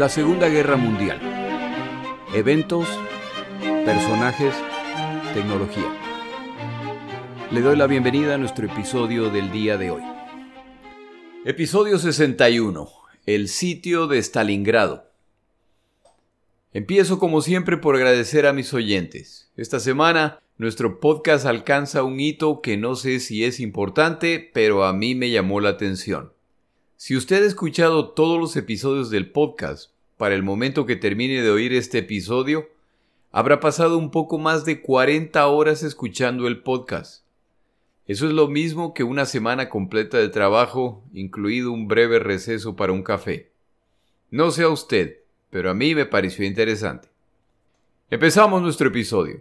La Segunda Guerra Mundial. Eventos, personajes, tecnología. Le doy la bienvenida a nuestro episodio del día de hoy. Episodio 61. El sitio de Stalingrado. Empiezo como siempre por agradecer a mis oyentes. Esta semana nuestro podcast alcanza un hito que no sé si es importante, pero a mí me llamó la atención. Si usted ha escuchado todos los episodios del podcast para el momento que termine de oír este episodio, habrá pasado un poco más de 40 horas escuchando el podcast. Eso es lo mismo que una semana completa de trabajo, incluido un breve receso para un café. No sé a usted, pero a mí me pareció interesante. Empezamos nuestro episodio.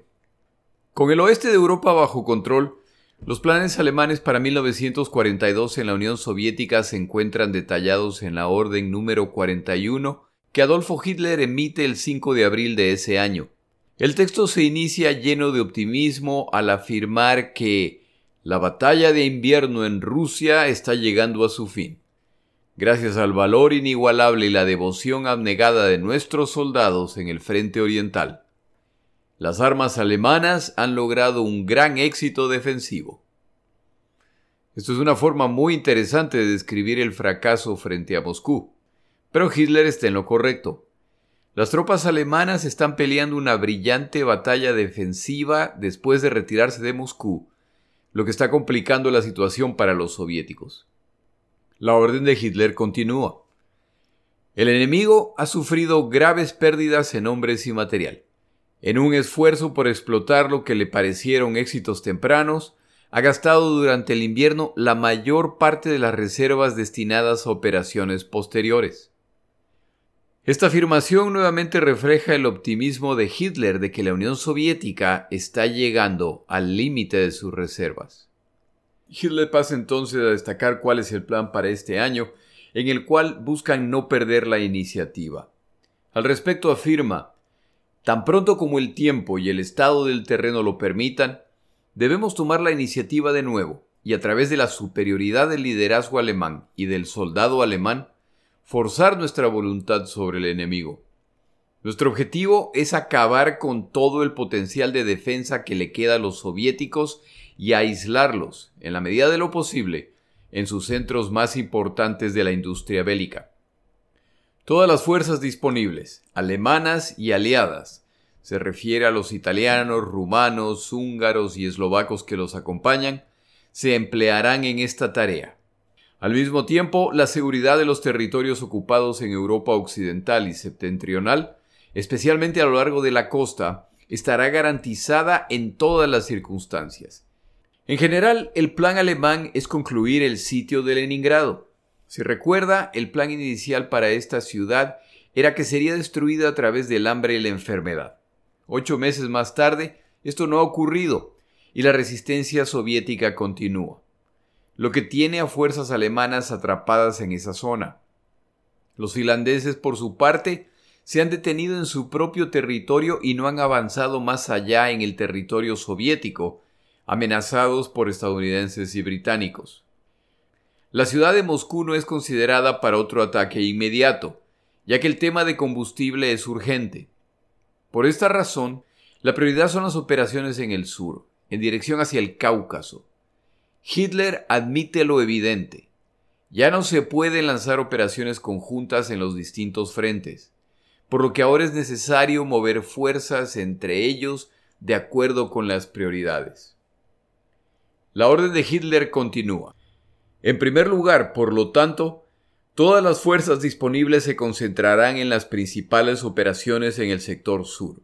Con el oeste de Europa bajo control, los planes alemanes para 1942 en la Unión Soviética se encuentran detallados en la orden número 41 que Adolfo Hitler emite el 5 de abril de ese año. El texto se inicia lleno de optimismo al afirmar que la batalla de invierno en Rusia está llegando a su fin. Gracias al valor inigualable y la devoción abnegada de nuestros soldados en el frente oriental. Las armas alemanas han logrado un gran éxito defensivo. Esto es una forma muy interesante de describir el fracaso frente a Moscú. Pero Hitler está en lo correcto. Las tropas alemanas están peleando una brillante batalla defensiva después de retirarse de Moscú, lo que está complicando la situación para los soviéticos. La orden de Hitler continúa. El enemigo ha sufrido graves pérdidas en hombres y material. En un esfuerzo por explotar lo que le parecieron éxitos tempranos, ha gastado durante el invierno la mayor parte de las reservas destinadas a operaciones posteriores. Esta afirmación nuevamente refleja el optimismo de Hitler de que la Unión Soviética está llegando al límite de sus reservas. Hitler pasa entonces a destacar cuál es el plan para este año, en el cual buscan no perder la iniciativa. Al respecto afirma, Tan pronto como el tiempo y el estado del terreno lo permitan, debemos tomar la iniciativa de nuevo y a través de la superioridad del liderazgo alemán y del soldado alemán, forzar nuestra voluntad sobre el enemigo. Nuestro objetivo es acabar con todo el potencial de defensa que le queda a los soviéticos y aislarlos, en la medida de lo posible, en sus centros más importantes de la industria bélica. Todas las fuerzas disponibles, alemanas y aliadas, se refiere a los italianos, rumanos, húngaros y eslovacos que los acompañan, se emplearán en esta tarea. Al mismo tiempo, la seguridad de los territorios ocupados en Europa Occidental y Septentrional, especialmente a lo largo de la costa, estará garantizada en todas las circunstancias. En general, el plan alemán es concluir el sitio de Leningrado, si recuerda, el plan inicial para esta ciudad era que sería destruida a través del hambre y la enfermedad. Ocho meses más tarde, esto no ha ocurrido y la resistencia soviética continúa, lo que tiene a fuerzas alemanas atrapadas en esa zona. Los finlandeses, por su parte, se han detenido en su propio territorio y no han avanzado más allá en el territorio soviético, amenazados por estadounidenses y británicos. La ciudad de Moscú no es considerada para otro ataque inmediato, ya que el tema de combustible es urgente. Por esta razón, la prioridad son las operaciones en el sur, en dirección hacia el Cáucaso. Hitler admite lo evidente. Ya no se pueden lanzar operaciones conjuntas en los distintos frentes, por lo que ahora es necesario mover fuerzas entre ellos de acuerdo con las prioridades. La orden de Hitler continúa. En primer lugar, por lo tanto, todas las fuerzas disponibles se concentrarán en las principales operaciones en el sector sur,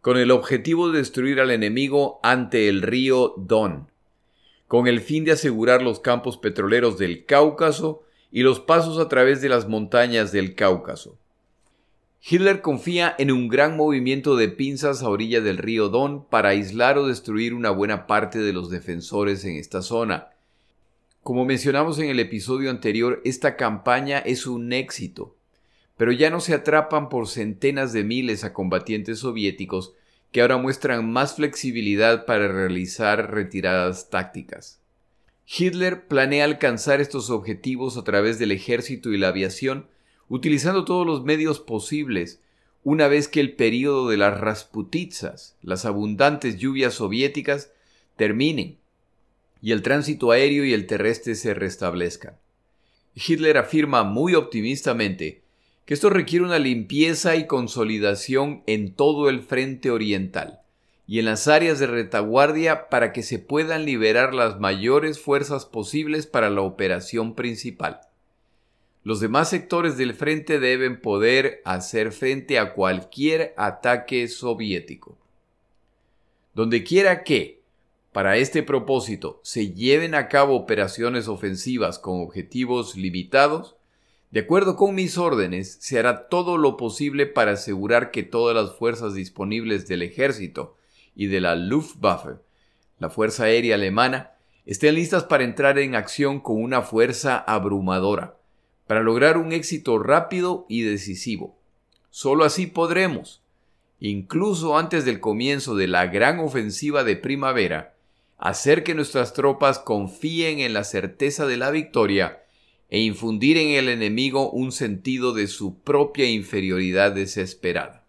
con el objetivo de destruir al enemigo ante el río Don, con el fin de asegurar los campos petroleros del Cáucaso y los pasos a través de las montañas del Cáucaso. Hitler confía en un gran movimiento de pinzas a orilla del río Don para aislar o destruir una buena parte de los defensores en esta zona, como mencionamos en el episodio anterior, esta campaña es un éxito, pero ya no se atrapan por centenas de miles a combatientes soviéticos que ahora muestran más flexibilidad para realizar retiradas tácticas. Hitler planea alcanzar estos objetivos a través del ejército y la aviación utilizando todos los medios posibles, una vez que el período de las Rasputitsas, las abundantes lluvias soviéticas, terminen y el tránsito aéreo y el terrestre se restablezcan. Hitler afirma muy optimistamente que esto requiere una limpieza y consolidación en todo el frente oriental y en las áreas de retaguardia para que se puedan liberar las mayores fuerzas posibles para la operación principal. Los demás sectores del frente deben poder hacer frente a cualquier ataque soviético. Donde quiera que, para este propósito, se lleven a cabo operaciones ofensivas con objetivos limitados, de acuerdo con mis órdenes, se hará todo lo posible para asegurar que todas las fuerzas disponibles del ejército y de la Luftwaffe, la Fuerza Aérea Alemana, estén listas para entrar en acción con una fuerza abrumadora, para lograr un éxito rápido y decisivo. Solo así podremos, incluso antes del comienzo de la gran ofensiva de primavera, hacer que nuestras tropas confíen en la certeza de la victoria e infundir en el enemigo un sentido de su propia inferioridad desesperada.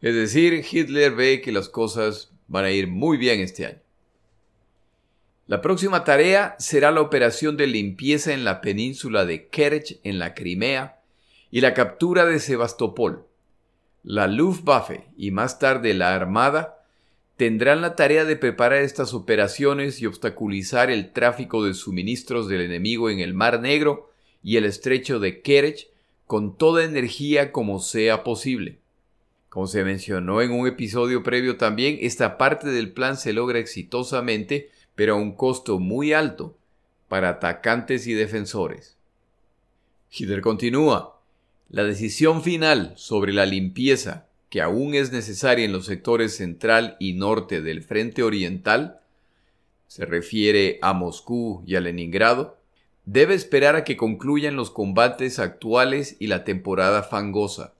Es decir, Hitler ve que las cosas van a ir muy bien este año. La próxima tarea será la operación de limpieza en la península de Kerch en la Crimea y la captura de Sebastopol. La Luftwaffe y más tarde la Armada tendrán la tarea de preparar estas operaciones y obstaculizar el tráfico de suministros del enemigo en el Mar Negro y el estrecho de Kerch con toda energía como sea posible. Como se mencionó en un episodio previo también, esta parte del plan se logra exitosamente, pero a un costo muy alto para atacantes y defensores. Hitler continúa. La decisión final sobre la limpieza que aún es necesaria en los sectores central y norte del frente oriental, se refiere a Moscú y a Leningrado, debe esperar a que concluyan los combates actuales y la temporada fangosa.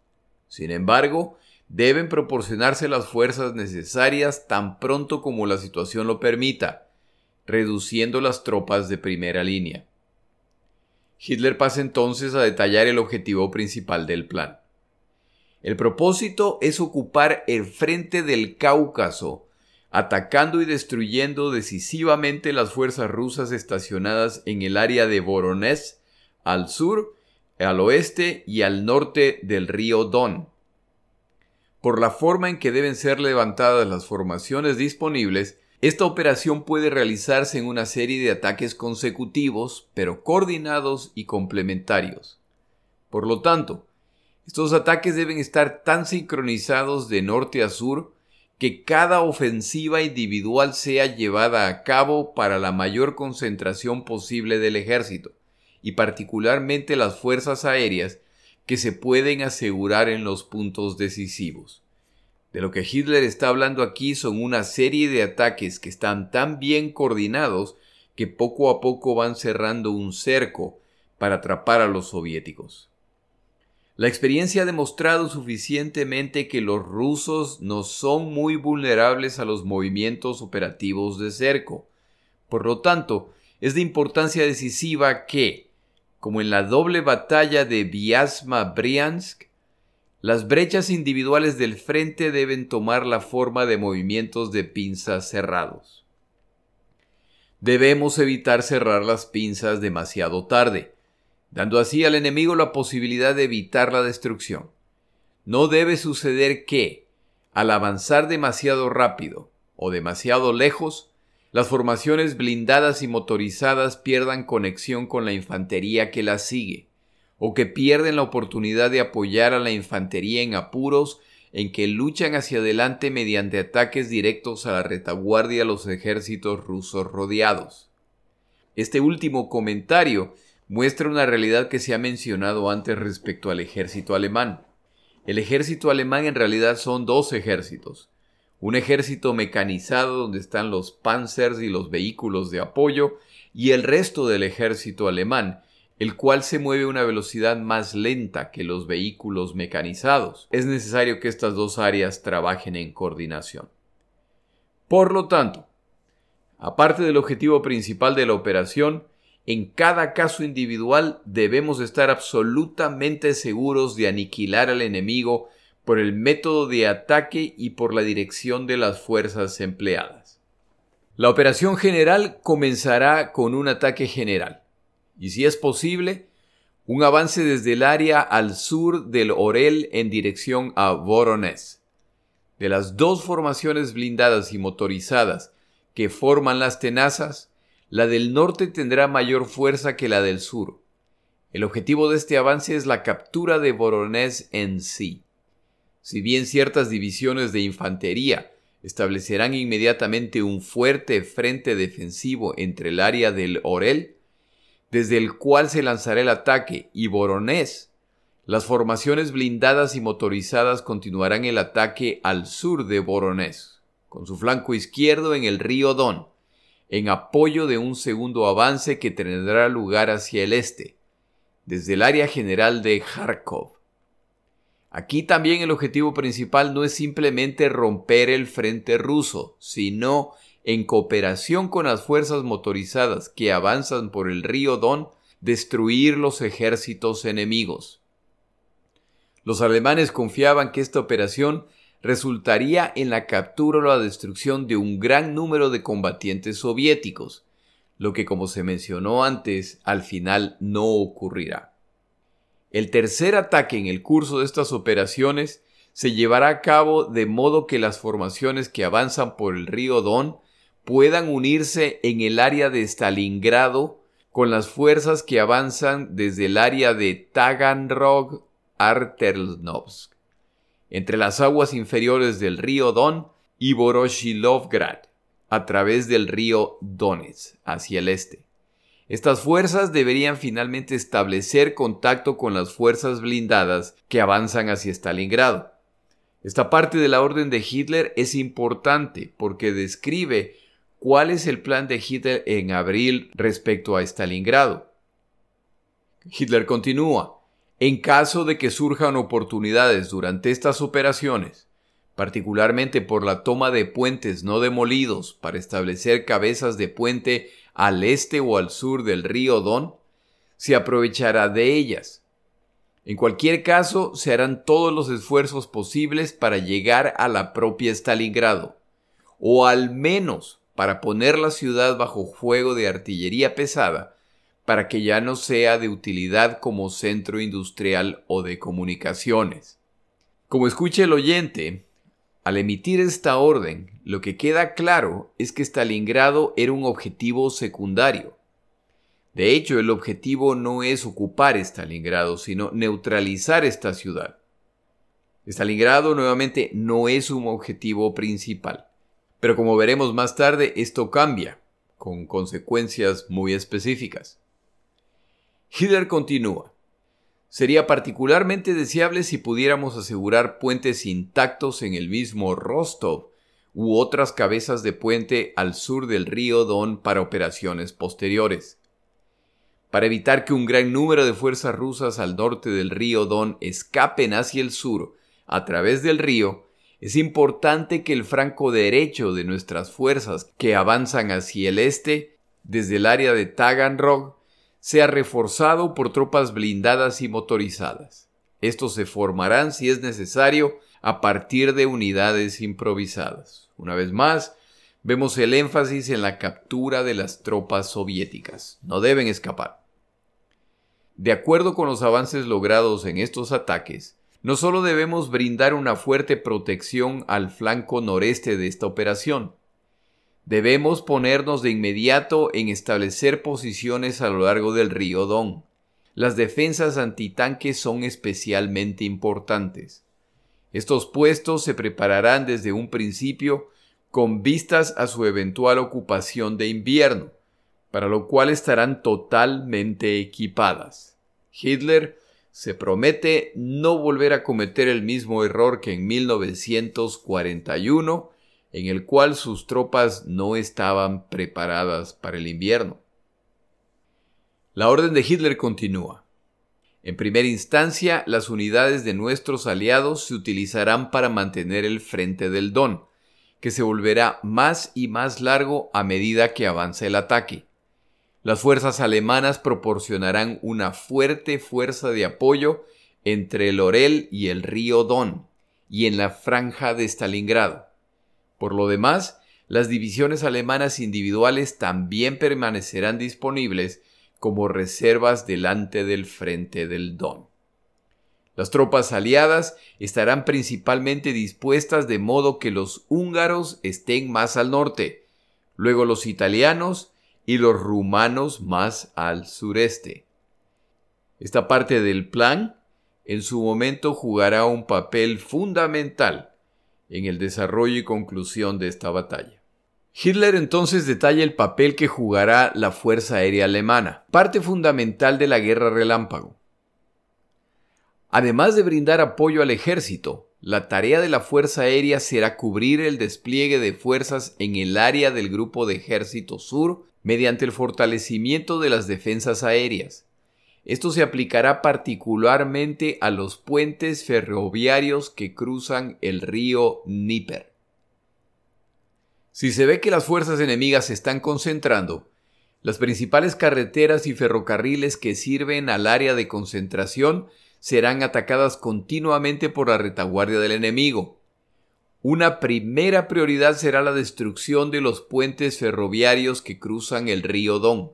Sin embargo, deben proporcionarse las fuerzas necesarias tan pronto como la situación lo permita, reduciendo las tropas de primera línea. Hitler pasa entonces a detallar el objetivo principal del plan. El propósito es ocupar el frente del Cáucaso, atacando y destruyendo decisivamente las fuerzas rusas estacionadas en el área de Voronezh, al sur, al oeste y al norte del río Don. Por la forma en que deben ser levantadas las formaciones disponibles, esta operación puede realizarse en una serie de ataques consecutivos, pero coordinados y complementarios. Por lo tanto, estos ataques deben estar tan sincronizados de norte a sur que cada ofensiva individual sea llevada a cabo para la mayor concentración posible del ejército, y particularmente las fuerzas aéreas que se pueden asegurar en los puntos decisivos. De lo que Hitler está hablando aquí son una serie de ataques que están tan bien coordinados que poco a poco van cerrando un cerco para atrapar a los soviéticos. La experiencia ha demostrado suficientemente que los rusos no son muy vulnerables a los movimientos operativos de cerco. Por lo tanto, es de importancia decisiva que, como en la doble batalla de Vyazma-Briansk, las brechas individuales del frente deben tomar la forma de movimientos de pinzas cerrados. Debemos evitar cerrar las pinzas demasiado tarde, dando así al enemigo la posibilidad de evitar la destrucción. No debe suceder que, al avanzar demasiado rápido o demasiado lejos, las formaciones blindadas y motorizadas pierdan conexión con la infantería que las sigue, o que pierden la oportunidad de apoyar a la infantería en apuros en que luchan hacia adelante mediante ataques directos a la retaguardia de los ejércitos rusos rodeados. Este último comentario muestra una realidad que se ha mencionado antes respecto al ejército alemán. El ejército alemán en realidad son dos ejércitos. Un ejército mecanizado donde están los panzers y los vehículos de apoyo y el resto del ejército alemán, el cual se mueve a una velocidad más lenta que los vehículos mecanizados. Es necesario que estas dos áreas trabajen en coordinación. Por lo tanto, aparte del objetivo principal de la operación, en cada caso individual debemos estar absolutamente seguros de aniquilar al enemigo por el método de ataque y por la dirección de las fuerzas empleadas. La operación general comenzará con un ataque general, y si es posible, un avance desde el área al sur del Orel en dirección a Voronezh. De las dos formaciones blindadas y motorizadas que forman las tenazas, la del norte tendrá mayor fuerza que la del sur. El objetivo de este avance es la captura de Voronezh en sí. Si bien ciertas divisiones de infantería establecerán inmediatamente un fuerte frente defensivo entre el área del Orel, desde el cual se lanzará el ataque, y Voronezh, las formaciones blindadas y motorizadas continuarán el ataque al sur de Voronezh, con su flanco izquierdo en el río Don, en apoyo de un segundo avance que tendrá lugar hacia el este, desde el área general de Kharkov. Aquí también el objetivo principal no es simplemente romper el frente ruso, sino, en cooperación con las fuerzas motorizadas que avanzan por el río Don, destruir los ejércitos enemigos. Los alemanes confiaban que esta operación resultaría en la captura o la destrucción de un gran número de combatientes soviéticos, lo que como se mencionó antes, al final no ocurrirá. El tercer ataque en el curso de estas operaciones se llevará a cabo de modo que las formaciones que avanzan por el río Don puedan unirse en el área de Stalingrado con las fuerzas que avanzan desde el área de Taganrog Artelnovsk entre las aguas inferiores del río Don y Voroshilovgrad, a través del río Donetsk, hacia el este. Estas fuerzas deberían finalmente establecer contacto con las fuerzas blindadas que avanzan hacia Stalingrado. Esta parte de la orden de Hitler es importante porque describe cuál es el plan de Hitler en abril respecto a Stalingrado. Hitler continúa. En caso de que surjan oportunidades durante estas operaciones, particularmente por la toma de puentes no demolidos para establecer cabezas de puente al este o al sur del río Don, se aprovechará de ellas. En cualquier caso, se harán todos los esfuerzos posibles para llegar a la propia Stalingrado, o al menos para poner la ciudad bajo fuego de artillería pesada para que ya no sea de utilidad como centro industrial o de comunicaciones. Como escucha el oyente, al emitir esta orden, lo que queda claro es que Stalingrado era un objetivo secundario. De hecho, el objetivo no es ocupar Stalingrado, sino neutralizar esta ciudad. Stalingrado nuevamente no es un objetivo principal. Pero como veremos más tarde, esto cambia, con consecuencias muy específicas. Hitler continúa. Sería particularmente deseable si pudiéramos asegurar puentes intactos en el mismo Rostov u otras cabezas de puente al sur del río Don para operaciones posteriores. Para evitar que un gran número de fuerzas rusas al norte del río Don escapen hacia el sur a través del río, es importante que el franco derecho de nuestras fuerzas que avanzan hacia el este, desde el área de Taganrog, sea reforzado por tropas blindadas y motorizadas. Estos se formarán, si es necesario, a partir de unidades improvisadas. Una vez más, vemos el énfasis en la captura de las tropas soviéticas. No deben escapar. De acuerdo con los avances logrados en estos ataques, no solo debemos brindar una fuerte protección al flanco noreste de esta operación, Debemos ponernos de inmediato en establecer posiciones a lo largo del río Don. Las defensas antitanques son especialmente importantes. Estos puestos se prepararán desde un principio con vistas a su eventual ocupación de invierno, para lo cual estarán totalmente equipadas. Hitler se promete no volver a cometer el mismo error que en 1941 en el cual sus tropas no estaban preparadas para el invierno. La orden de Hitler continúa. En primera instancia, las unidades de nuestros aliados se utilizarán para mantener el frente del Don, que se volverá más y más largo a medida que avanza el ataque. Las fuerzas alemanas proporcionarán una fuerte fuerza de apoyo entre el Orel y el río Don, y en la franja de Stalingrado. Por lo demás, las divisiones alemanas individuales también permanecerán disponibles como reservas delante del frente del Don. Las tropas aliadas estarán principalmente dispuestas de modo que los húngaros estén más al norte, luego los italianos y los rumanos más al sureste. Esta parte del plan en su momento jugará un papel fundamental en el desarrollo y conclusión de esta batalla. Hitler entonces detalla el papel que jugará la Fuerza Aérea Alemana, parte fundamental de la Guerra Relámpago. Además de brindar apoyo al ejército, la tarea de la Fuerza Aérea será cubrir el despliegue de fuerzas en el área del Grupo de Ejército Sur mediante el fortalecimiento de las defensas aéreas, esto se aplicará particularmente a los puentes ferroviarios que cruzan el río Níper. Si se ve que las fuerzas enemigas se están concentrando, las principales carreteras y ferrocarriles que sirven al área de concentración serán atacadas continuamente por la retaguardia del enemigo. Una primera prioridad será la destrucción de los puentes ferroviarios que cruzan el río Don.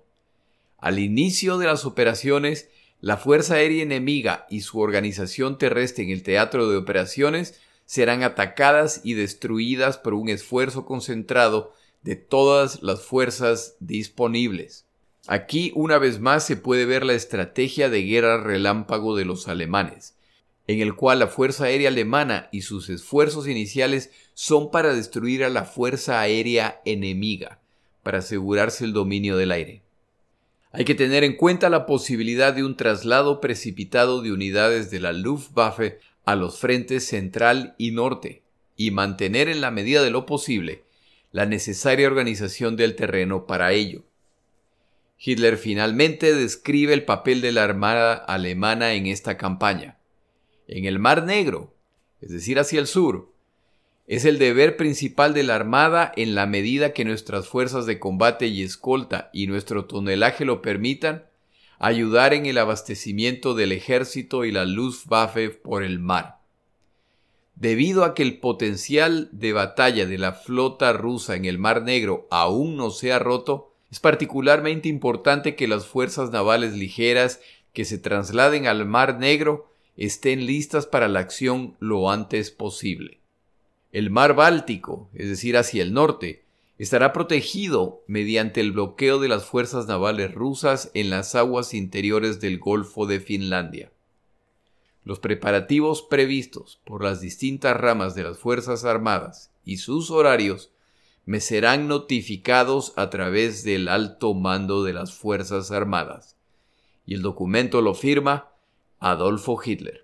Al inicio de las operaciones, la Fuerza Aérea enemiga y su organización terrestre en el teatro de operaciones serán atacadas y destruidas por un esfuerzo concentrado de todas las fuerzas disponibles. Aquí una vez más se puede ver la estrategia de guerra relámpago de los alemanes, en el cual la Fuerza Aérea alemana y sus esfuerzos iniciales son para destruir a la Fuerza Aérea enemiga, para asegurarse el dominio del aire. Hay que tener en cuenta la posibilidad de un traslado precipitado de unidades de la Luftwaffe a los frentes central y norte, y mantener en la medida de lo posible la necesaria organización del terreno para ello. Hitler finalmente describe el papel de la Armada alemana en esta campaña. En el Mar Negro, es decir, hacia el sur, es el deber principal de la Armada en la medida que nuestras fuerzas de combate y escolta y nuestro tonelaje lo permitan, ayudar en el abastecimiento del ejército y la Luftwaffe por el mar. Debido a que el potencial de batalla de la flota rusa en el Mar Negro aún no se ha roto, es particularmente importante que las fuerzas navales ligeras que se trasladen al Mar Negro estén listas para la acción lo antes posible. El mar Báltico, es decir, hacia el norte, estará protegido mediante el bloqueo de las fuerzas navales rusas en las aguas interiores del Golfo de Finlandia. Los preparativos previstos por las distintas ramas de las Fuerzas Armadas y sus horarios me serán notificados a través del alto mando de las Fuerzas Armadas. Y el documento lo firma Adolfo Hitler.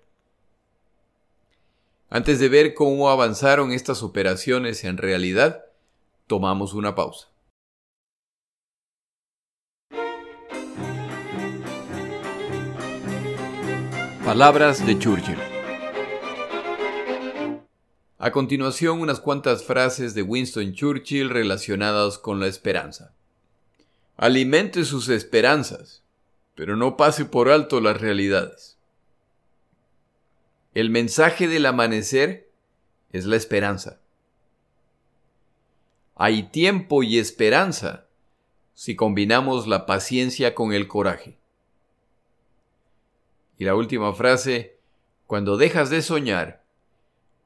Antes de ver cómo avanzaron estas operaciones en realidad, tomamos una pausa. Palabras de Churchill. A continuación, unas cuantas frases de Winston Churchill relacionadas con la esperanza. Alimente sus esperanzas, pero no pase por alto las realidades. El mensaje del amanecer es la esperanza. Hay tiempo y esperanza si combinamos la paciencia con el coraje. Y la última frase, cuando dejas de soñar,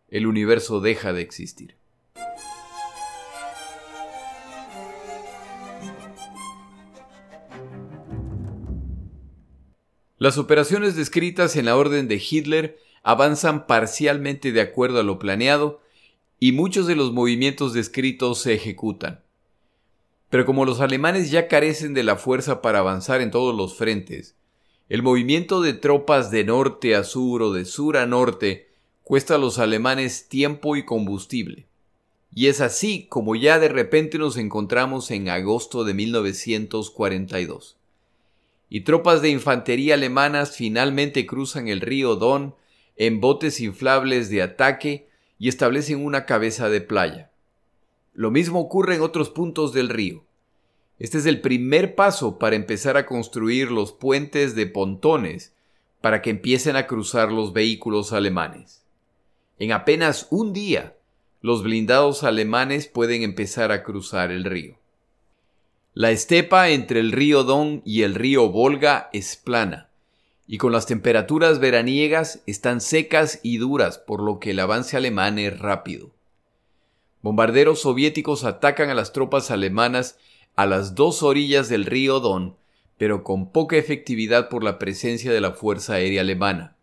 el universo deja de existir. Las operaciones descritas en la orden de Hitler avanzan parcialmente de acuerdo a lo planeado y muchos de los movimientos descritos se ejecutan. Pero como los alemanes ya carecen de la fuerza para avanzar en todos los frentes, el movimiento de tropas de norte a sur o de sur a norte cuesta a los alemanes tiempo y combustible. Y es así como ya de repente nos encontramos en agosto de 1942. Y tropas de infantería alemanas finalmente cruzan el río Don en botes inflables de ataque y establecen una cabeza de playa. Lo mismo ocurre en otros puntos del río. Este es el primer paso para empezar a construir los puentes de pontones para que empiecen a cruzar los vehículos alemanes. En apenas un día, los blindados alemanes pueden empezar a cruzar el río. La estepa entre el río Don y el río Volga es plana, y con las temperaturas veraniegas están secas y duras, por lo que el avance alemán es rápido. Bombarderos soviéticos atacan a las tropas alemanas a las dos orillas del río Don, pero con poca efectividad por la presencia de la Fuerza Aérea Alemana.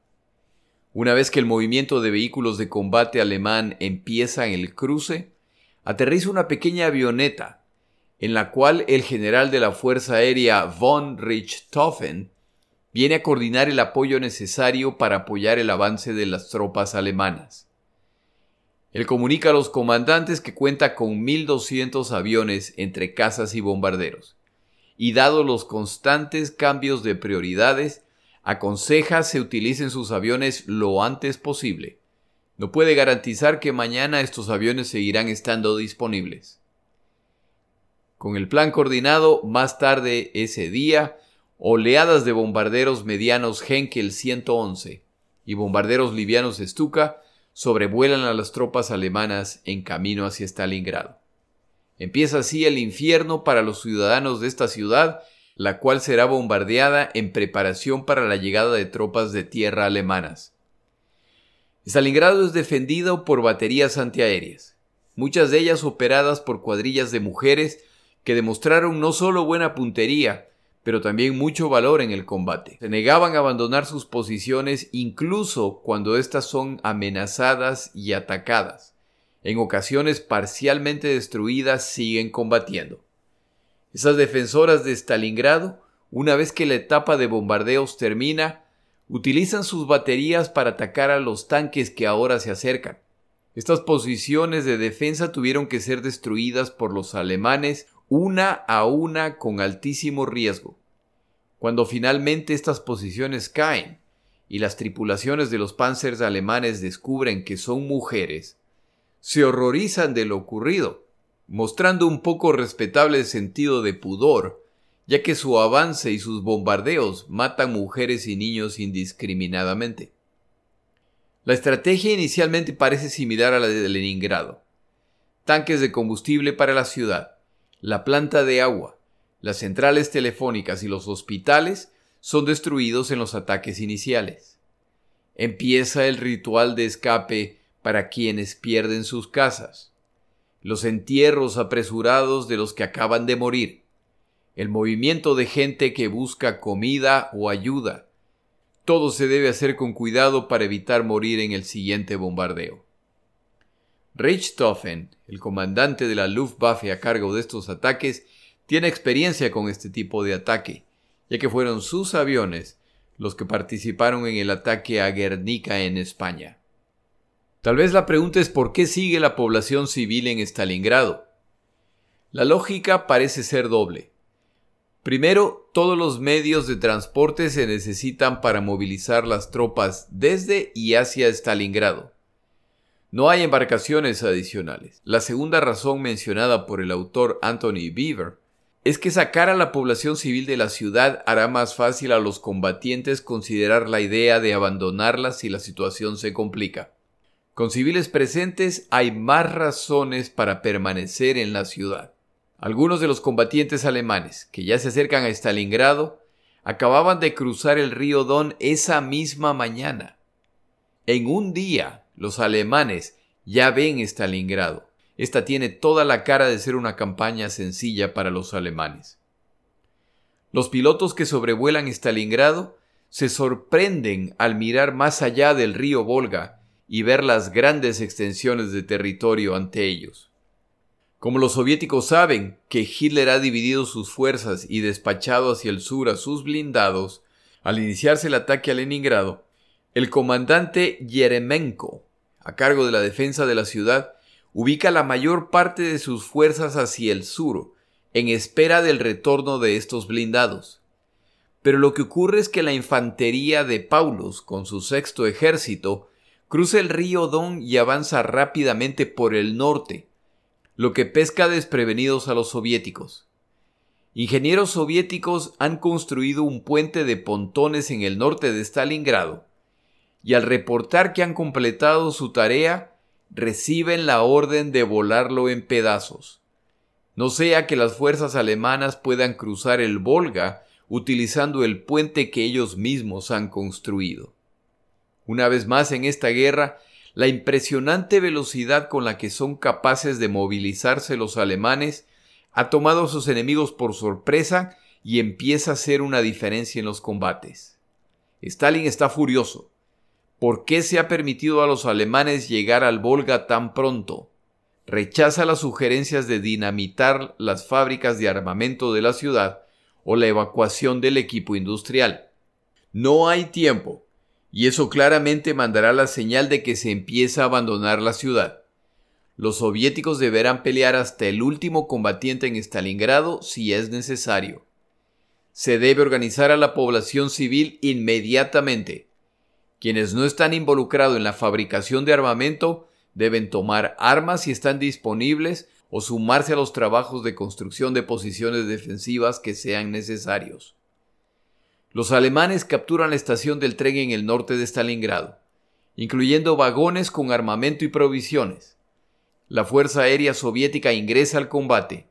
Una vez que el movimiento de vehículos de combate alemán empieza en el cruce, aterriza una pequeña avioneta, en la cual el general de la Fuerza Aérea von Richthofen viene a coordinar el apoyo necesario para apoyar el avance de las tropas alemanas. Él comunica a los comandantes que cuenta con 1.200 aviones entre cazas y bombarderos, y dado los constantes cambios de prioridades, aconseja se utilicen sus aviones lo antes posible. No puede garantizar que mañana estos aviones seguirán estando disponibles. Con el plan coordinado, más tarde ese día, oleadas de bombarderos medianos Henkel 111 y bombarderos livianos Stuka sobrevuelan a las tropas alemanas en camino hacia Stalingrado. Empieza así el infierno para los ciudadanos de esta ciudad, la cual será bombardeada en preparación para la llegada de tropas de tierra alemanas. Stalingrado es defendido por baterías antiaéreas, muchas de ellas operadas por cuadrillas de mujeres que demostraron no solo buena puntería, pero también mucho valor en el combate. Se negaban a abandonar sus posiciones incluso cuando éstas son amenazadas y atacadas. En ocasiones parcialmente destruidas siguen combatiendo. Esas defensoras de Stalingrado, una vez que la etapa de bombardeos termina, utilizan sus baterías para atacar a los tanques que ahora se acercan. Estas posiciones de defensa tuvieron que ser destruidas por los alemanes una a una con altísimo riesgo. Cuando finalmente estas posiciones caen y las tripulaciones de los panzers alemanes descubren que son mujeres, se horrorizan de lo ocurrido, mostrando un poco respetable sentido de pudor, ya que su avance y sus bombardeos matan mujeres y niños indiscriminadamente. La estrategia inicialmente parece similar a la de Leningrado. Tanques de combustible para la ciudad, la planta de agua, las centrales telefónicas y los hospitales son destruidos en los ataques iniciales. Empieza el ritual de escape para quienes pierden sus casas, los entierros apresurados de los que acaban de morir, el movimiento de gente que busca comida o ayuda. Todo se debe hacer con cuidado para evitar morir en el siguiente bombardeo. Richthofen, el comandante de la Luftwaffe a cargo de estos ataques, tiene experiencia con este tipo de ataque, ya que fueron sus aviones los que participaron en el ataque a Guernica en España. Tal vez la pregunta es por qué sigue la población civil en Stalingrado. La lógica parece ser doble. Primero, todos los medios de transporte se necesitan para movilizar las tropas desde y hacia Stalingrado. No hay embarcaciones adicionales. La segunda razón mencionada por el autor Anthony Beaver es que sacar a la población civil de la ciudad hará más fácil a los combatientes considerar la idea de abandonarla si la situación se complica. Con civiles presentes hay más razones para permanecer en la ciudad. Algunos de los combatientes alemanes que ya se acercan a Stalingrado acababan de cruzar el río Don esa misma mañana. En un día los alemanes ya ven Stalingrado. Esta tiene toda la cara de ser una campaña sencilla para los alemanes. Los pilotos que sobrevuelan Stalingrado se sorprenden al mirar más allá del río Volga y ver las grandes extensiones de territorio ante ellos. Como los soviéticos saben que Hitler ha dividido sus fuerzas y despachado hacia el sur a sus blindados, al iniciarse el ataque a Leningrado, el comandante Yeremenko, a cargo de la defensa de la ciudad, ubica la mayor parte de sus fuerzas hacia el sur, en espera del retorno de estos blindados. Pero lo que ocurre es que la infantería de Paulus, con su sexto ejército, cruza el río Don y avanza rápidamente por el norte, lo que pesca desprevenidos a los soviéticos. ingenieros soviéticos han construido un puente de pontones en el norte de Stalingrado y al reportar que han completado su tarea, reciben la orden de volarlo en pedazos. No sea que las fuerzas alemanas puedan cruzar el Volga utilizando el puente que ellos mismos han construido. Una vez más en esta guerra, la impresionante velocidad con la que son capaces de movilizarse los alemanes ha tomado a sus enemigos por sorpresa y empieza a hacer una diferencia en los combates. Stalin está furioso. ¿Por qué se ha permitido a los alemanes llegar al Volga tan pronto? Rechaza las sugerencias de dinamitar las fábricas de armamento de la ciudad o la evacuación del equipo industrial. No hay tiempo, y eso claramente mandará la señal de que se empieza a abandonar la ciudad. Los soviéticos deberán pelear hasta el último combatiente en Stalingrado si es necesario. Se debe organizar a la población civil inmediatamente. Quienes no están involucrados en la fabricación de armamento deben tomar armas si están disponibles o sumarse a los trabajos de construcción de posiciones defensivas que sean necesarios. Los alemanes capturan la estación del tren en el norte de Stalingrado, incluyendo vagones con armamento y provisiones. La Fuerza Aérea Soviética ingresa al combate,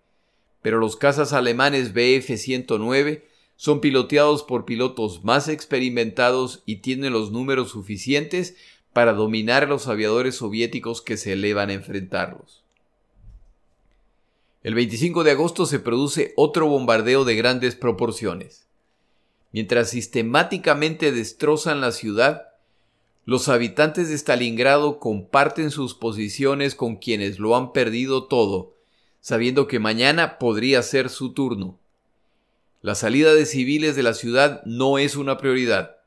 pero los cazas alemanes Bf-109 son piloteados por pilotos más experimentados y tienen los números suficientes para dominar a los aviadores soviéticos que se elevan a enfrentarlos. El 25 de agosto se produce otro bombardeo de grandes proporciones. Mientras sistemáticamente destrozan la ciudad, los habitantes de Stalingrado comparten sus posiciones con quienes lo han perdido todo, sabiendo que mañana podría ser su turno. La salida de civiles de la ciudad no es una prioridad.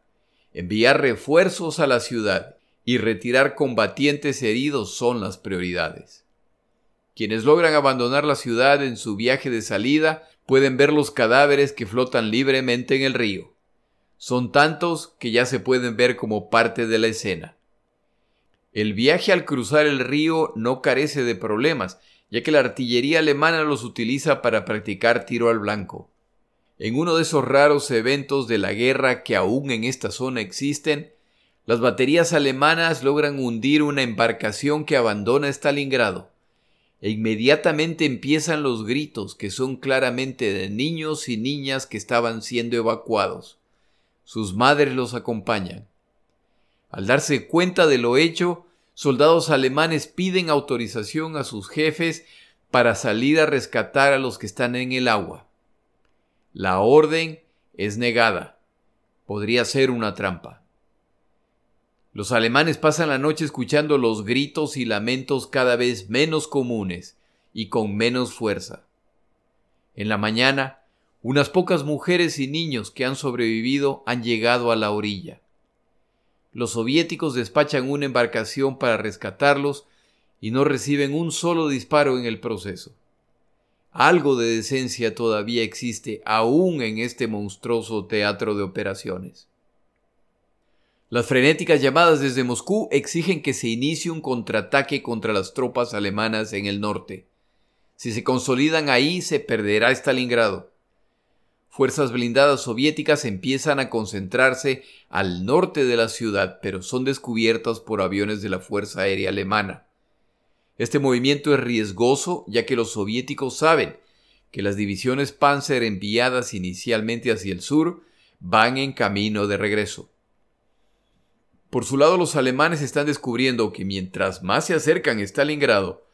Enviar refuerzos a la ciudad y retirar combatientes heridos son las prioridades. Quienes logran abandonar la ciudad en su viaje de salida pueden ver los cadáveres que flotan libremente en el río. Son tantos que ya se pueden ver como parte de la escena. El viaje al cruzar el río no carece de problemas, ya que la artillería alemana los utiliza para practicar tiro al blanco. En uno de esos raros eventos de la guerra que aún en esta zona existen, las baterías alemanas logran hundir una embarcación que abandona Stalingrado e inmediatamente empiezan los gritos que son claramente de niños y niñas que estaban siendo evacuados. Sus madres los acompañan. Al darse cuenta de lo hecho, soldados alemanes piden autorización a sus jefes para salir a rescatar a los que están en el agua. La orden es negada. Podría ser una trampa. Los alemanes pasan la noche escuchando los gritos y lamentos cada vez menos comunes y con menos fuerza. En la mañana, unas pocas mujeres y niños que han sobrevivido han llegado a la orilla. Los soviéticos despachan una embarcación para rescatarlos y no reciben un solo disparo en el proceso. Algo de decencia todavía existe aún en este monstruoso teatro de operaciones. Las frenéticas llamadas desde Moscú exigen que se inicie un contraataque contra las tropas alemanas en el norte. Si se consolidan ahí, se perderá Stalingrado. Fuerzas blindadas soviéticas empiezan a concentrarse al norte de la ciudad, pero son descubiertas por aviones de la Fuerza Aérea Alemana. Este movimiento es riesgoso ya que los soviéticos saben que las divisiones Panzer enviadas inicialmente hacia el sur van en camino de regreso. Por su lado, los alemanes están descubriendo que mientras más se acercan a Stalingrado,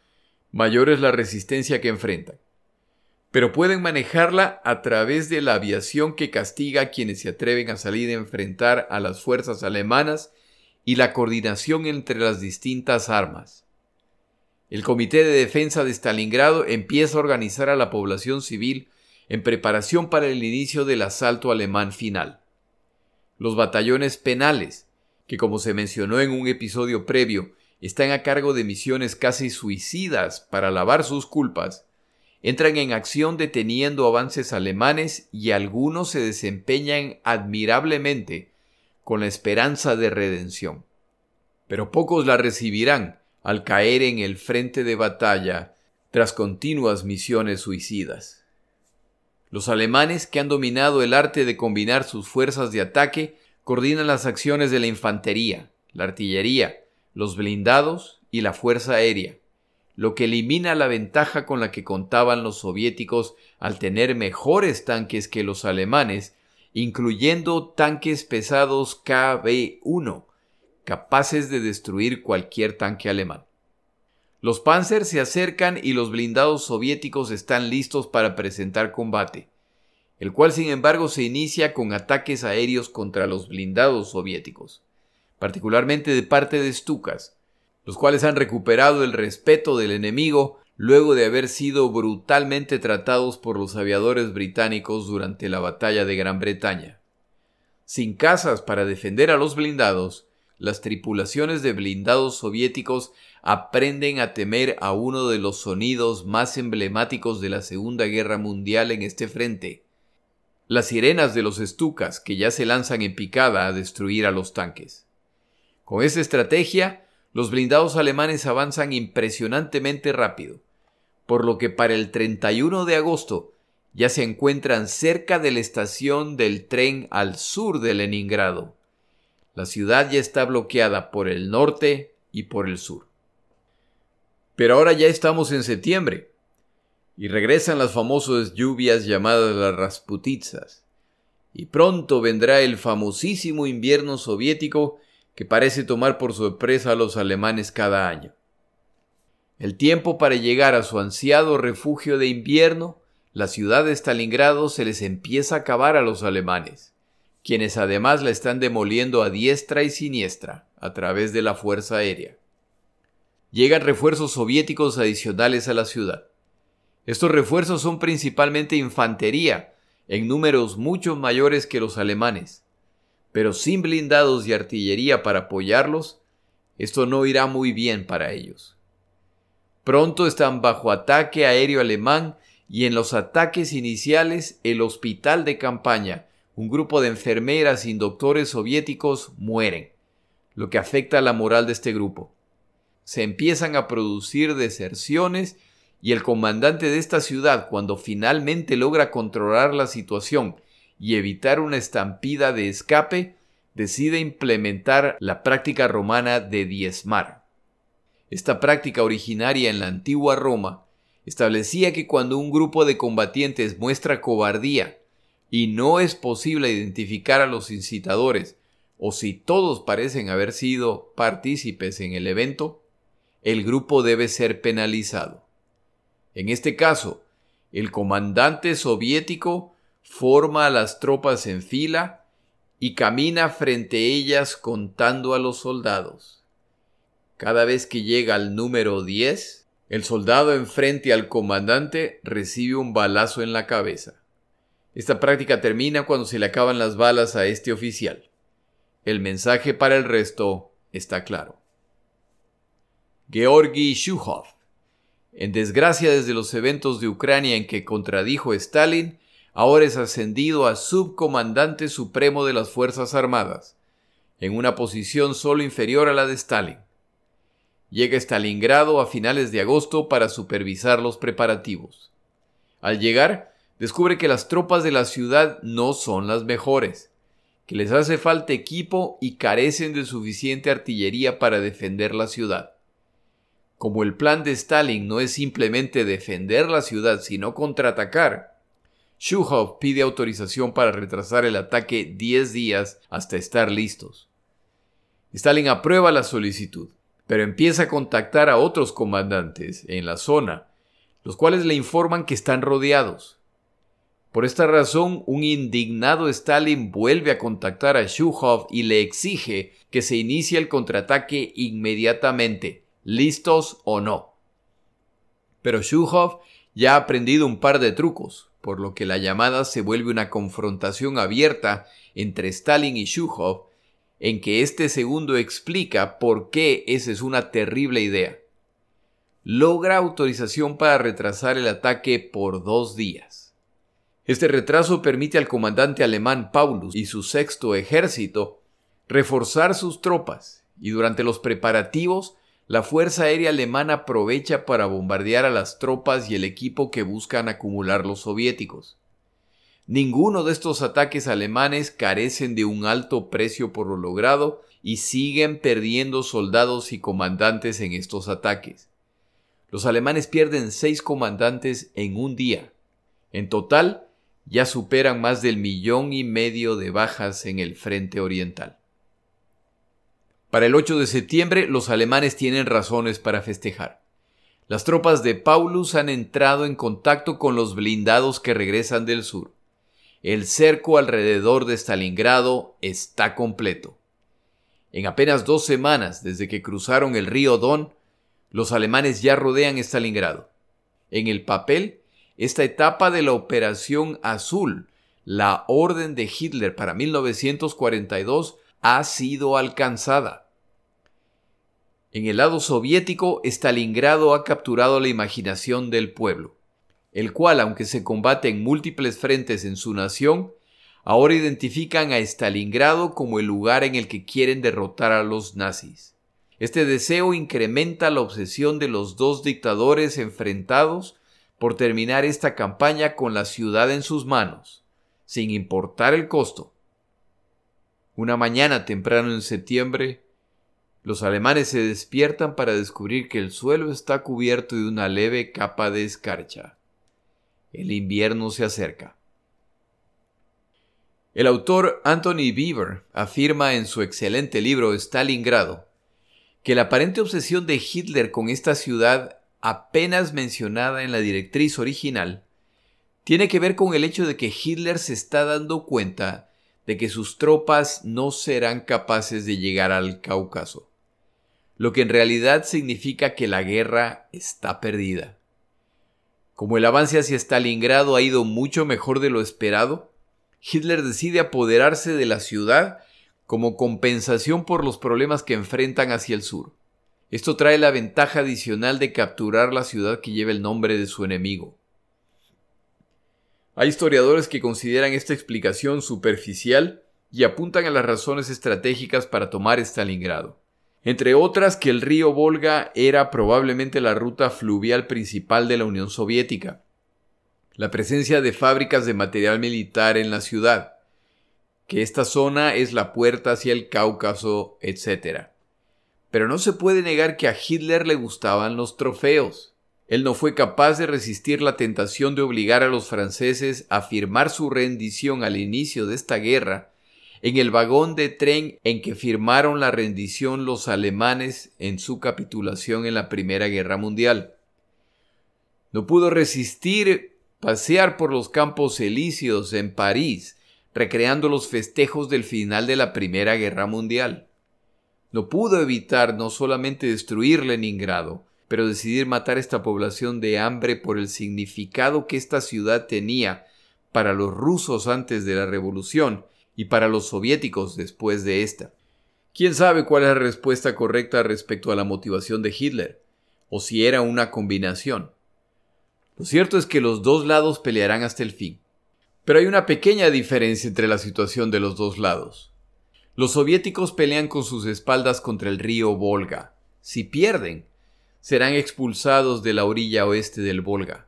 mayor es la resistencia que enfrentan. Pero pueden manejarla a través de la aviación que castiga a quienes se atreven a salir a enfrentar a las fuerzas alemanas y la coordinación entre las distintas armas. El Comité de Defensa de Stalingrado empieza a organizar a la población civil en preparación para el inicio del asalto alemán final. Los batallones penales, que como se mencionó en un episodio previo, están a cargo de misiones casi suicidas para lavar sus culpas, entran en acción deteniendo avances alemanes y algunos se desempeñan admirablemente con la esperanza de redención. Pero pocos la recibirán al caer en el frente de batalla tras continuas misiones suicidas. Los alemanes, que han dominado el arte de combinar sus fuerzas de ataque, coordinan las acciones de la infantería, la artillería, los blindados y la fuerza aérea, lo que elimina la ventaja con la que contaban los soviéticos al tener mejores tanques que los alemanes, incluyendo tanques pesados KB-1, capaces de destruir cualquier tanque alemán. Los Panzers se acercan y los blindados soviéticos están listos para presentar combate, el cual sin embargo se inicia con ataques aéreos contra los blindados soviéticos, particularmente de parte de Stukas, los cuales han recuperado el respeto del enemigo luego de haber sido brutalmente tratados por los aviadores británicos durante la batalla de Gran Bretaña. Sin casas para defender a los blindados, las tripulaciones de blindados soviéticos aprenden a temer a uno de los sonidos más emblemáticos de la Segunda Guerra Mundial en este frente, las sirenas de los estucas que ya se lanzan en picada a destruir a los tanques. Con esta estrategia, los blindados alemanes avanzan impresionantemente rápido, por lo que para el 31 de agosto ya se encuentran cerca de la estación del tren al sur de Leningrado. La ciudad ya está bloqueada por el norte y por el sur. Pero ahora ya estamos en septiembre y regresan las famosas lluvias llamadas las rasputizas. Y pronto vendrá el famosísimo invierno soviético que parece tomar por sorpresa a los alemanes cada año. El tiempo para llegar a su ansiado refugio de invierno, la ciudad de Stalingrado se les empieza a acabar a los alemanes, quienes además la están demoliendo a diestra y siniestra a través de la fuerza aérea llegan refuerzos soviéticos adicionales a la ciudad. Estos refuerzos son principalmente infantería, en números mucho mayores que los alemanes, pero sin blindados y artillería para apoyarlos, esto no irá muy bien para ellos. Pronto están bajo ataque aéreo alemán y en los ataques iniciales el hospital de campaña, un grupo de enfermeras y doctores soviéticos mueren, lo que afecta a la moral de este grupo se empiezan a producir deserciones y el comandante de esta ciudad, cuando finalmente logra controlar la situación y evitar una estampida de escape, decide implementar la práctica romana de diezmar. Esta práctica originaria en la antigua Roma establecía que cuando un grupo de combatientes muestra cobardía y no es posible identificar a los incitadores, o si todos parecen haber sido partícipes en el evento, el grupo debe ser penalizado. En este caso, el comandante soviético forma a las tropas en fila y camina frente a ellas contando a los soldados. Cada vez que llega al número 10, el soldado enfrente al comandante recibe un balazo en la cabeza. Esta práctica termina cuando se le acaban las balas a este oficial. El mensaje para el resto está claro. Georgi Shuhov. En desgracia desde los eventos de Ucrania en que contradijo Stalin, ahora es ascendido a subcomandante supremo de las Fuerzas Armadas, en una posición solo inferior a la de Stalin. Llega a Stalingrado a finales de agosto para supervisar los preparativos. Al llegar, descubre que las tropas de la ciudad no son las mejores, que les hace falta equipo y carecen de suficiente artillería para defender la ciudad. Como el plan de Stalin no es simplemente defender la ciudad, sino contraatacar, Shuhov pide autorización para retrasar el ataque 10 días hasta estar listos. Stalin aprueba la solicitud, pero empieza a contactar a otros comandantes en la zona, los cuales le informan que están rodeados. Por esta razón, un indignado Stalin vuelve a contactar a Shuhov y le exige que se inicie el contraataque inmediatamente, listos o no. Pero Shuhov ya ha aprendido un par de trucos, por lo que la llamada se vuelve una confrontación abierta entre Stalin y Shuhov, en que este segundo explica por qué esa es una terrible idea. Logra autorización para retrasar el ataque por dos días. Este retraso permite al comandante alemán Paulus y su sexto ejército reforzar sus tropas y durante los preparativos la Fuerza Aérea Alemana aprovecha para bombardear a las tropas y el equipo que buscan acumular los soviéticos. Ninguno de estos ataques alemanes carecen de un alto precio por lo logrado y siguen perdiendo soldados y comandantes en estos ataques. Los alemanes pierden seis comandantes en un día. En total, ya superan más del millón y medio de bajas en el frente oriental. Para el 8 de septiembre, los alemanes tienen razones para festejar. Las tropas de Paulus han entrado en contacto con los blindados que regresan del sur. El cerco alrededor de Stalingrado está completo. En apenas dos semanas desde que cruzaron el río Don, los alemanes ya rodean Stalingrado. En el papel, esta etapa de la Operación Azul, la orden de Hitler para 1942, ha sido alcanzada. En el lado soviético, Stalingrado ha capturado la imaginación del pueblo el cual, aunque se combate en múltiples frentes en su nación, ahora identifican a Stalingrado como el lugar en el que quieren derrotar a los nazis. Este deseo incrementa la obsesión de los dos dictadores enfrentados por terminar esta campaña con la ciudad en sus manos, sin importar el costo. Una mañana temprano en septiembre, los alemanes se despiertan para descubrir que el suelo está cubierto de una leve capa de escarcha. El invierno se acerca. El autor Anthony Beaver afirma en su excelente libro Stalingrado que la aparente obsesión de Hitler con esta ciudad, apenas mencionada en la directriz original, tiene que ver con el hecho de que Hitler se está dando cuenta de que sus tropas no serán capaces de llegar al Cáucaso, lo que en realidad significa que la guerra está perdida. Como el avance hacia Stalingrado ha ido mucho mejor de lo esperado, Hitler decide apoderarse de la ciudad como compensación por los problemas que enfrentan hacia el sur. Esto trae la ventaja adicional de capturar la ciudad que lleva el nombre de su enemigo. Hay historiadores que consideran esta explicación superficial y apuntan a las razones estratégicas para tomar Stalingrado entre otras que el río Volga era probablemente la ruta fluvial principal de la Unión Soviética, la presencia de fábricas de material militar en la ciudad, que esta zona es la puerta hacia el Cáucaso, etc. Pero no se puede negar que a Hitler le gustaban los trofeos. Él no fue capaz de resistir la tentación de obligar a los franceses a firmar su rendición al inicio de esta guerra en el vagón de tren en que firmaron la rendición los alemanes en su capitulación en la Primera Guerra Mundial. No pudo resistir pasear por los campos elíseos en París, recreando los festejos del final de la Primera Guerra Mundial. No pudo evitar no solamente destruir Leningrado, pero decidir matar esta población de hambre por el significado que esta ciudad tenía para los rusos antes de la revolución y para los soviéticos después de esta. ¿Quién sabe cuál es la respuesta correcta respecto a la motivación de Hitler? O si era una combinación. Lo cierto es que los dos lados pelearán hasta el fin. Pero hay una pequeña diferencia entre la situación de los dos lados. Los soviéticos pelean con sus espaldas contra el río Volga. Si pierden, serán expulsados de la orilla oeste del Volga.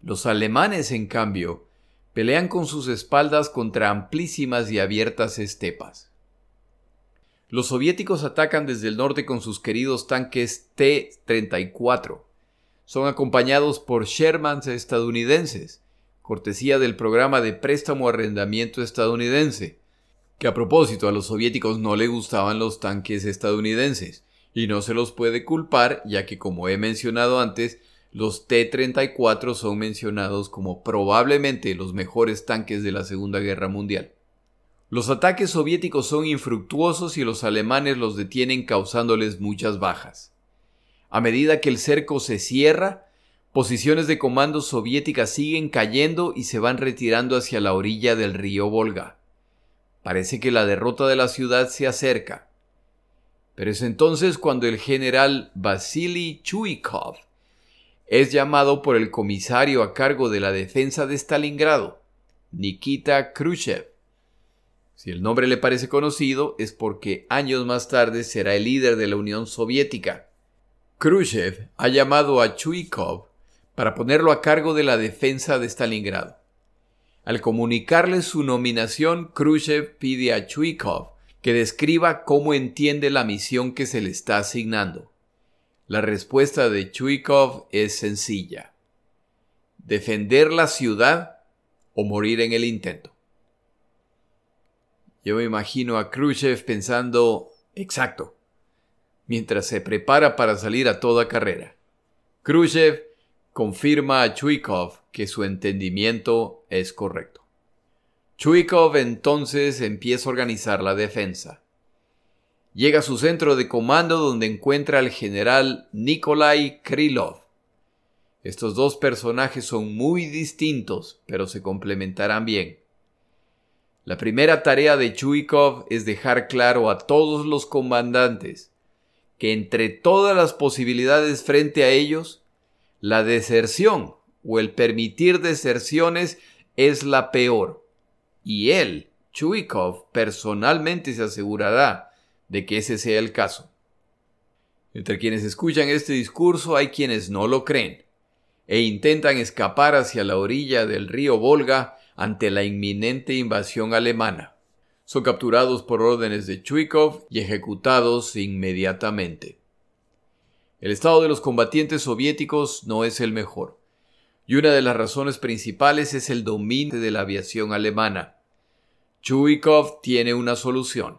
Los alemanes, en cambio, pelean con sus espaldas contra amplísimas y abiertas estepas. Los soviéticos atacan desde el norte con sus queridos tanques T-34. Son acompañados por Shermans estadounidenses, cortesía del programa de préstamo arrendamiento estadounidense, que a propósito a los soviéticos no le gustaban los tanques estadounidenses, y no se los puede culpar ya que como he mencionado antes, los T-34 son mencionados como probablemente los mejores tanques de la Segunda Guerra Mundial. Los ataques soviéticos son infructuosos y los alemanes los detienen causándoles muchas bajas. A medida que el cerco se cierra, posiciones de comando soviéticas siguen cayendo y se van retirando hacia la orilla del río Volga. Parece que la derrota de la ciudad se acerca. Pero es entonces cuando el general Vasily Chuikov es llamado por el comisario a cargo de la defensa de Stalingrado, Nikita Khrushchev. Si el nombre le parece conocido es porque años más tarde será el líder de la Unión Soviética. Khrushchev ha llamado a Chuikov para ponerlo a cargo de la defensa de Stalingrado. Al comunicarle su nominación, Khrushchev pide a Chuikov que describa cómo entiende la misión que se le está asignando. La respuesta de Chuikov es sencilla. Defender la ciudad o morir en el intento. Yo me imagino a Khrushchev pensando, exacto, mientras se prepara para salir a toda carrera. Khrushchev confirma a Chuikov que su entendimiento es correcto. Chuikov entonces empieza a organizar la defensa. Llega a su centro de comando donde encuentra al general Nikolai Krylov. Estos dos personajes son muy distintos, pero se complementarán bien. La primera tarea de Chuikov es dejar claro a todos los comandantes que entre todas las posibilidades frente a ellos, la deserción o el permitir deserciones es la peor. Y él, Chuikov, personalmente se asegurará de que ese sea el caso. Entre quienes escuchan este discurso hay quienes no lo creen e intentan escapar hacia la orilla del río Volga ante la inminente invasión alemana. Son capturados por órdenes de Chuikov y ejecutados inmediatamente. El estado de los combatientes soviéticos no es el mejor, y una de las razones principales es el dominio de la aviación alemana. Chuikov tiene una solución.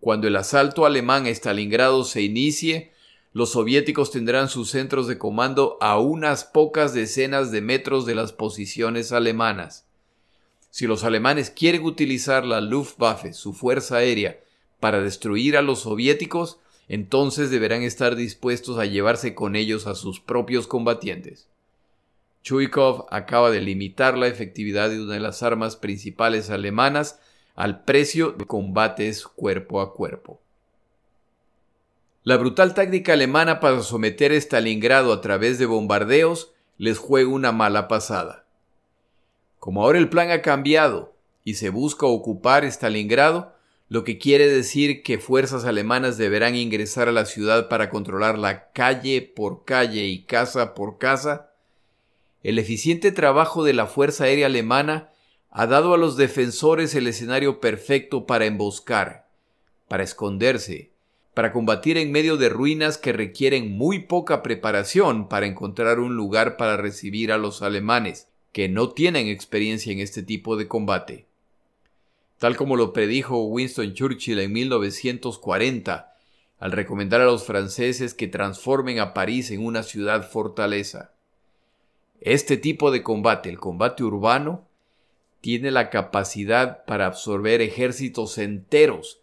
Cuando el asalto alemán a Stalingrado se inicie, los soviéticos tendrán sus centros de comando a unas pocas decenas de metros de las posiciones alemanas. Si los alemanes quieren utilizar la Luftwaffe, su fuerza aérea, para destruir a los soviéticos, entonces deberán estar dispuestos a llevarse con ellos a sus propios combatientes. Chuikov acaba de limitar la efectividad de una de las armas principales alemanas al precio de combates cuerpo a cuerpo. La brutal táctica alemana para someter Stalingrado a través de bombardeos les juega una mala pasada. Como ahora el plan ha cambiado y se busca ocupar Stalingrado, lo que quiere decir que fuerzas alemanas deberán ingresar a la ciudad para controlar la calle por calle y casa por casa, el eficiente trabajo de la Fuerza Aérea Alemana ha dado a los defensores el escenario perfecto para emboscar, para esconderse, para combatir en medio de ruinas que requieren muy poca preparación para encontrar un lugar para recibir a los alemanes, que no tienen experiencia en este tipo de combate. Tal como lo predijo Winston Churchill en 1940, al recomendar a los franceses que transformen a París en una ciudad fortaleza. Este tipo de combate, el combate urbano, tiene la capacidad para absorber ejércitos enteros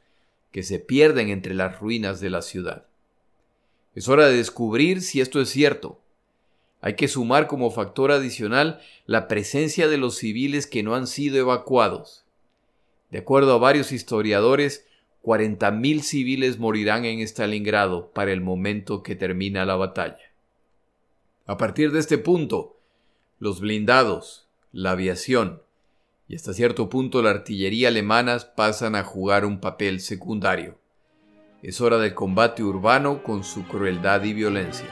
que se pierden entre las ruinas de la ciudad. Es hora de descubrir si esto es cierto. Hay que sumar como factor adicional la presencia de los civiles que no han sido evacuados. De acuerdo a varios historiadores, 40.000 civiles morirán en Stalingrado para el momento que termina la batalla. A partir de este punto, los blindados, la aviación, y hasta cierto punto la artillería alemana pasan a jugar un papel secundario. Es hora del combate urbano con su crueldad y violencia.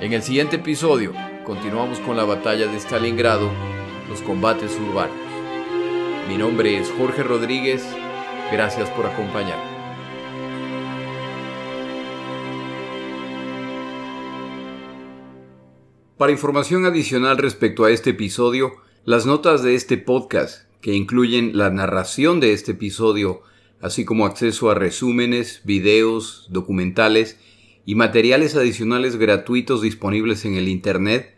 En el siguiente episodio continuamos con la batalla de Stalingrado, los combates urbanos. Mi nombre es Jorge Rodríguez, gracias por acompañarme. Para información adicional respecto a este episodio, las notas de este podcast, que incluyen la narración de este episodio, así como acceso a resúmenes, videos, documentales y materiales adicionales gratuitos disponibles en el Internet,